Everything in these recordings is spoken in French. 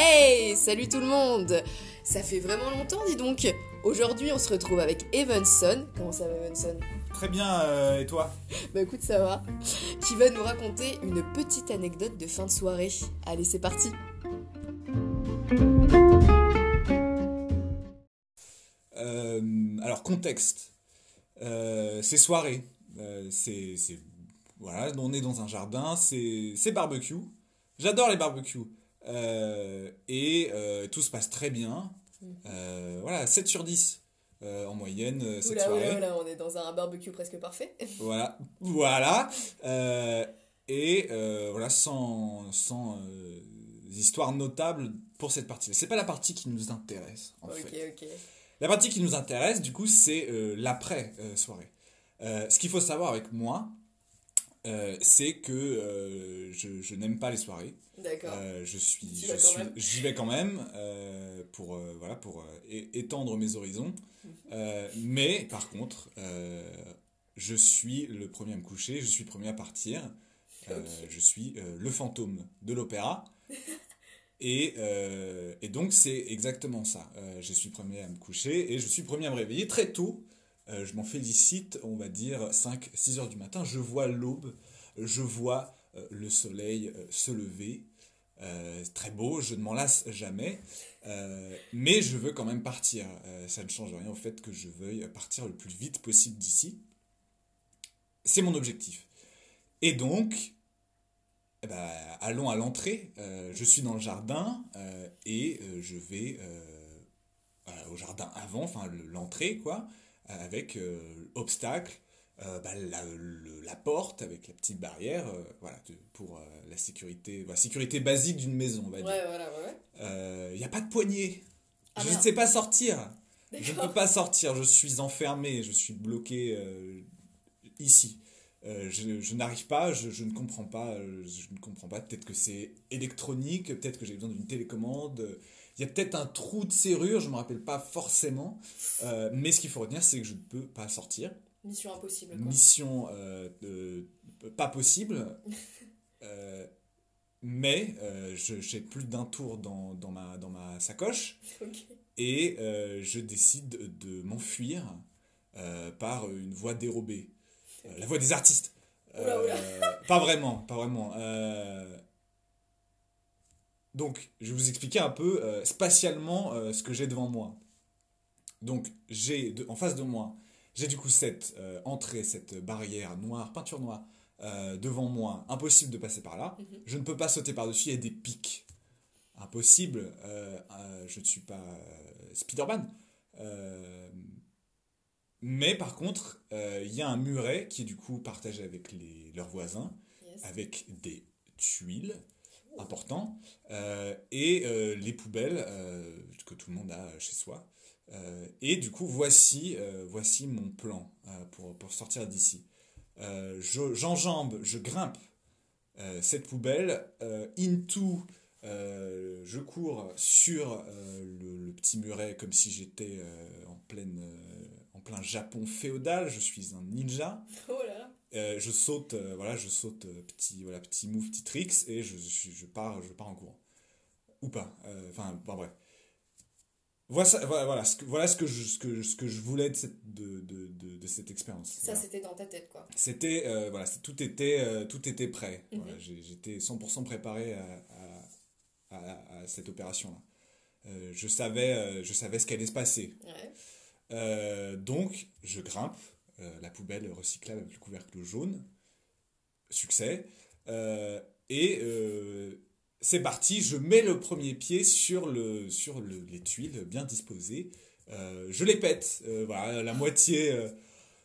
Hey, salut tout le monde Ça fait vraiment longtemps, dis donc Aujourd'hui, on se retrouve avec Evanson. Comment ça va, Evanson? Très bien, euh, et toi? Bah écoute, ça va. Qui va nous raconter une petite anecdote de fin de soirée. Allez, c'est parti Euh, Alors, contexte. Euh, c'est soirée. C'est, c'est- Voilà, on est dans un jardin, c'est barbecue. J'adore les barbecues. Euh, et euh, tout se passe très bien. Euh, voilà, 7 sur 10 euh, en moyenne euh, cette Oula, soirée. oula, on est dans un barbecue presque parfait. Voilà, voilà. Euh, et voilà, sans, sans histoires notables pour cette partie. C'est pas la partie qui nous intéresse, en fait. La partie qui nous intéresse, du coup, c'est euh, l'après-soirée. ce qu'il faut savoir avec moi, euh, c'est que euh, je, je n'aime pas les soirées. D'accord. Euh, je suis, j'y vais quand même euh, pour voilà pour étendre mes horizons. Mhm. Mais par contre, je suis le premier à me coucher, je suis le premier à partir. Je suis le fantôme de l'opéra. Et, et donc c'est exactement ça. Je suis le premier à me coucher et je suis le premier à me réveiller très tôt. Euh, je m'en félicite, on va dire 5-6 heures du matin. Je vois l'aube, je vois euh, le soleil euh, se lever. Très beau, je ne m'en lasse jamais. Mais je veux quand même partir. Ça ne change rien au fait que je veuille partir le plus vite possible d'ici. C'est mon objectif. Et donc, eh ben, allons à l'entrée. Je suis dans le jardin et je vais au jardin avant, enfin le- l'entrée quoi, avec euh, obstacle, euh, bah, la, le- la porte avec la petite barrière, euh, voilà, de- pour euh, la sécurité, voilà, sécurité basique d'une maison, on va dire. voilà, ouais. Il n'y a pas de poignée. Ah, je ne sais pas sortir. Je ne peux pas sortir. Je suis enfermé. Je suis bloqué ici. Je je n'arrive pas. Je, je ne comprends pas. Je ne comprends pas. Peut-être que c'est électronique. Peut-être que j'ai besoin d'une télécommande. Il y a peut-être un trou de serrure. Je ne me rappelle pas forcément. Euh, mais ce qu'il faut retenir, c'est que je ne peux pas sortir. Mission impossible, quoi. Mission euh, euh, pas possible. Mais j'ai plus d'un tour dans, dans, ma, dans ma sacoche Ok. et je décide de m'enfuir par une voie dérobée. La voie des artistes. Oula, oula. Pas vraiment, pas vraiment. Donc, je vais vous expliquer un peu euh, spatialement euh, ce que j'ai devant moi. Donc, j'ai en face de moi, j'ai du coup cette euh, entrée, cette barrière noire, peinture noire, devant moi. Impossible de passer par là. Mhm. Je ne peux pas sauter par-dessus, il y a des pics. Impossible. je ne suis pas Spider-Man. Mais par contre, il y a un muret qui est du coup partagé avec les, leurs voisins, Yes. avec des tuiles importants, euh, et euh, les poubelles euh, que tout le monde a chez soi. Et du coup, voici, voici mon plan pour, pour sortir d'ici. Euh, je- J'enjambe, je grimpe cette poubelle into, je cours sur le, petit muret comme si j'étais en, pleine, en plein Japon féodal. Je suis un ninja. Oh. Euh, je saute, euh, voilà, je saute euh, petit, voilà, petit move, petit tricks et je, je, je pars, je pars en courant. Ou pas. euh, Enfin, bon, bref. Voilà, voilà, voilà, ce que, voilà ce que je, ce que, ce que je voulais de cette, de, de, de, de cette expérience. Ça, Voilà. c'était dans ta tête, quoi. C'était, euh, voilà, tout était, euh, tout était prêt. Mhm. Voilà, j'ai- J'étais 100% préparé à, à, à- à cette opération-là. Je savais, je savais ce qui allait se passer. Ouais. Donc, je grimpe euh, la poubelle recyclable avec le couvercle jaune. Succès. Euh, et euh, c'est parti, je mets le premier pied sur, le, sur le- les tuiles bien disposées. Je les pète. Voilà, la moitié,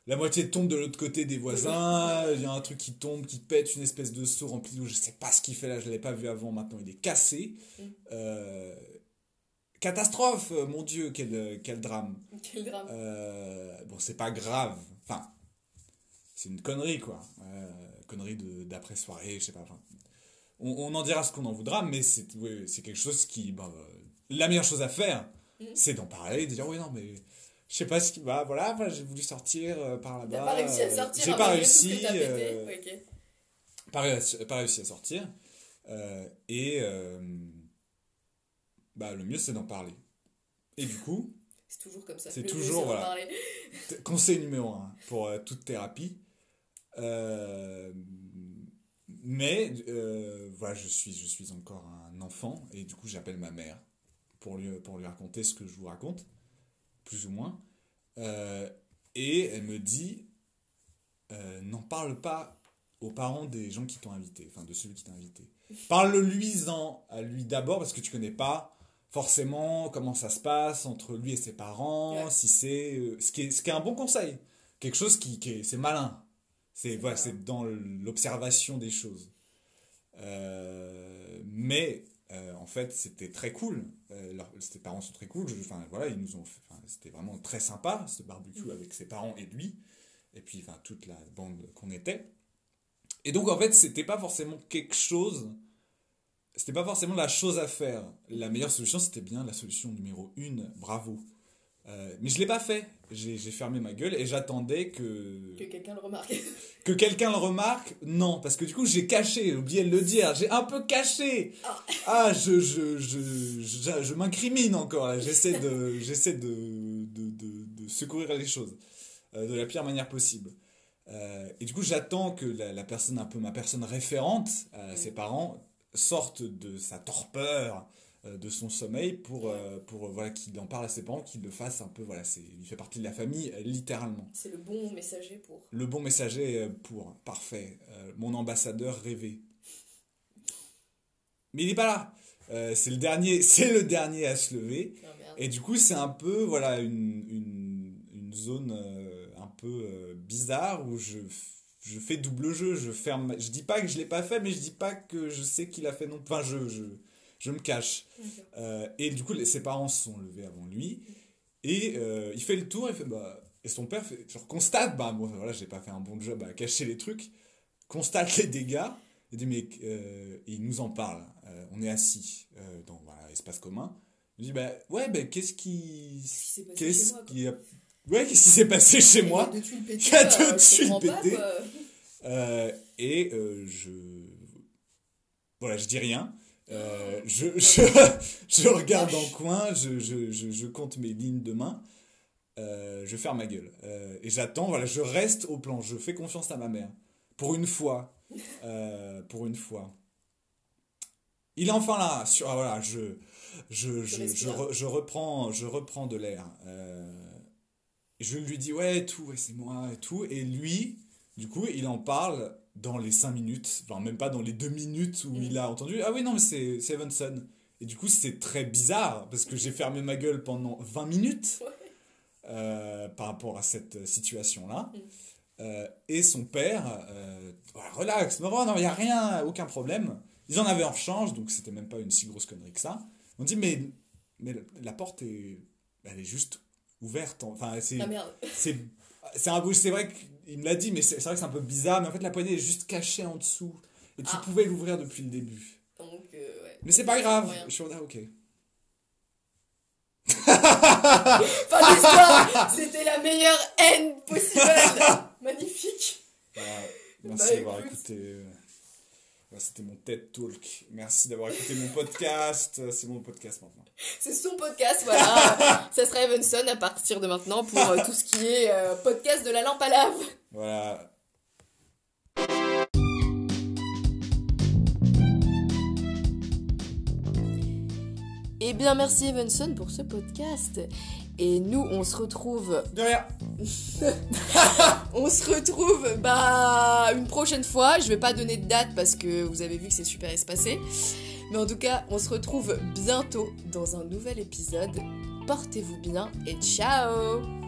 la moitié tombe de l'autre côté des voisins. Il y a un truc qui tombe, qui pète, une espèce de seau rempli d'eau. Je sais pas ce qu'il fait là, je l'avais pas vu avant. Maintenant, il est cassé. Mm. Euh, catastrophe, mon Dieu, quel, quel drame. Quel drame. Euh, bon, c'est pas grave. Enfin, c'est une connerie, quoi. Euh, connerie de- d'après-soirée, je sais pas. Enfin, on, on en dira ce qu'on en voudra, mais c'est c'est quelque chose qui. bah, euh, la meilleure chose à faire, Mhm. c'est d'en parler, de dire oui, non, mais. Je sais pas ce qui. Bah voilà, j'ai voulu sortir euh, par là-bas. T'as pas réussi à euh, sortir J'ai hein, pas tout ce réussi. euh, pas réussi, pas réussi à sortir. Euh, et, euh, bah, le mieux c'est d'en parler. Et du coup, C'est toujours comme ça. C'est toujours, voilà. conseil numéro un pour euh, toute thérapie. Euh, mais euh, voilà, je suis, je suis encore un enfant et du coup j'appelle ma mère pour lui, pour lui raconter ce que je vous raconte, plus ou moins. Et elle me dit, n'en parle pas aux parents des gens qui t'ont invité, enfin de celui qui t'a invité. Parle-lui-en à lui d'abord parce que tu connais pas forcément comment ça se passe entre lui et ses parents, Ouais. si c'est euh, ce qui est ce qui est un bon conseil, quelque chose qui, qui est c'est malin. C'est voilà, c'est dans l'observation des choses. Euh, mais euh, en fait, c'était très cool. Leurs- ses parents sont très cool. Enfin voilà, ils nous ont c'était vraiment très sympa ce barbecue avec ses parents et lui et puis enfin toute la bande qu'on était. Et donc en fait, c'était pas forcément quelque chose c'était pas forcément la chose à faire. La meilleure solution, c'était bien la solution numéro une, bravo. Euh, mais je l'ai pas fait. J'ai fermé ma gueule et j'attendais que, Que quelqu'un le remarque. que quelqu'un le remarque. Non, parce que du coup, j'ai caché, j'ai oublié de le dire. J'ai un peu caché. Ah. Ah, je, je, je, je, je m'incrimine encore. J'essaie de, j'essaie de, de, de, de secourir les choses euh, de la pire manière possible. Euh, et du coup, j'attends que la, la personne, un peu ma personne référente ses parents, sorte de sa torpeur, euh, de son sommeil, pour, euh, pour euh, voilà, qu'il en parle à ses parents, qu'il le fasse un peu. Voilà, c'est, il fait partie de la famille, littéralement. C'est le bon messager pour. Le bon messager pour, parfait. Euh, mon ambassadeur rêvé. Mais il n'est pas là. Euh, c'est le dernier, c'est le dernier à se lever. Merde. Et du coup, c'est un peu voilà une, une, une zone un peu bizarre où je, je fais double jeu. Je ferme. Je dis pas que je l'ai pas fait, mais je dis pas que je sais qu'il a fait non. Enfin, je, je, je me cache. Euh, et du coup, les- ses parents se sont levés avant lui. Et euh, il fait le tour, il fait bah. Et son père fait, genre, constate, bah bon, voilà, j'ai pas fait un bon job à cacher les trucs, constate les dégâts, il dit, mais euh, et il nous en parle. On est assis dans voilà, espace commun. Il dit, bah ouais, bah qu'est-ce qui. Qu'est-ce qui a. Ouais, qu'est-ce qui s'est passé chez Il y a moi deux tuiles pétées. Il y a deux tuiles pétées. Euh, et euh, je. Voilà, je dis rien. Euh, je, je, je regarde en coin, je, je, je, compte mes lignes de main, euh, je ferme ma gueule. Et j'attends, voilà, je reste au plan, je fais confiance à ma mère. Pour une fois. pour une fois. Il est enfin là. Sur, ah, voilà, je, je, je, je, re- je reprends, je reprends de l'air. Euh, je lui dis, ouais, tout, ouais, c'est moi et tout. Et lui, du coup, il en parle dans les 5 minutes, enfin même pas dans les 2 minutes où il a entendu Ah oui, non, mais c'est Evanson. Et du coup, c'est très bizarre parce que j'ai fermé ma gueule pendant 20 minutes Ouais. euh, par rapport à cette situation-là. Mm. Euh, et son père, euh, relax, non, non, il n'y a rien, aucun problème. Ils en avaient en rechange, donc c'était même pas une si grosse connerie que ça. On dit Mais, mais la porte est, elle est juste ouverte. Enfin, c'est Ah c'est c'est un peu c'est vrai qu'il me l'a dit mais c'est vrai que c'est un peu bizarre mais en fait la poignée est juste cachée en dessous et tu Ah. pouvais l'ouvrir depuis le début Donc, euh, ouais. mais c'est pas grave Rien. je suis ah, ok Fin d'histoire C'était la meilleure haine possible Magnifique Voilà. merci Bah, d'avoir écoute. écouté euh, c'était mon TED Talk merci d'avoir écouté mon podcast Euh, c'est mon podcast maintenant C'est son podcast, voilà. Ça sera Evanson à partir de maintenant pour euh, tout ce qui est euh, podcast de la lampe à lave. voilà Eh bien, merci Evanson pour ce podcast. Et nous, on se retrouve, de rien on se retrouve, bah, une prochaine fois. Je vais pas donner de date parce que vous avez vu que c'est super espacé. Mais en tout cas, on se retrouve bientôt dans un nouvel épisode. Portez-vous bien et ciao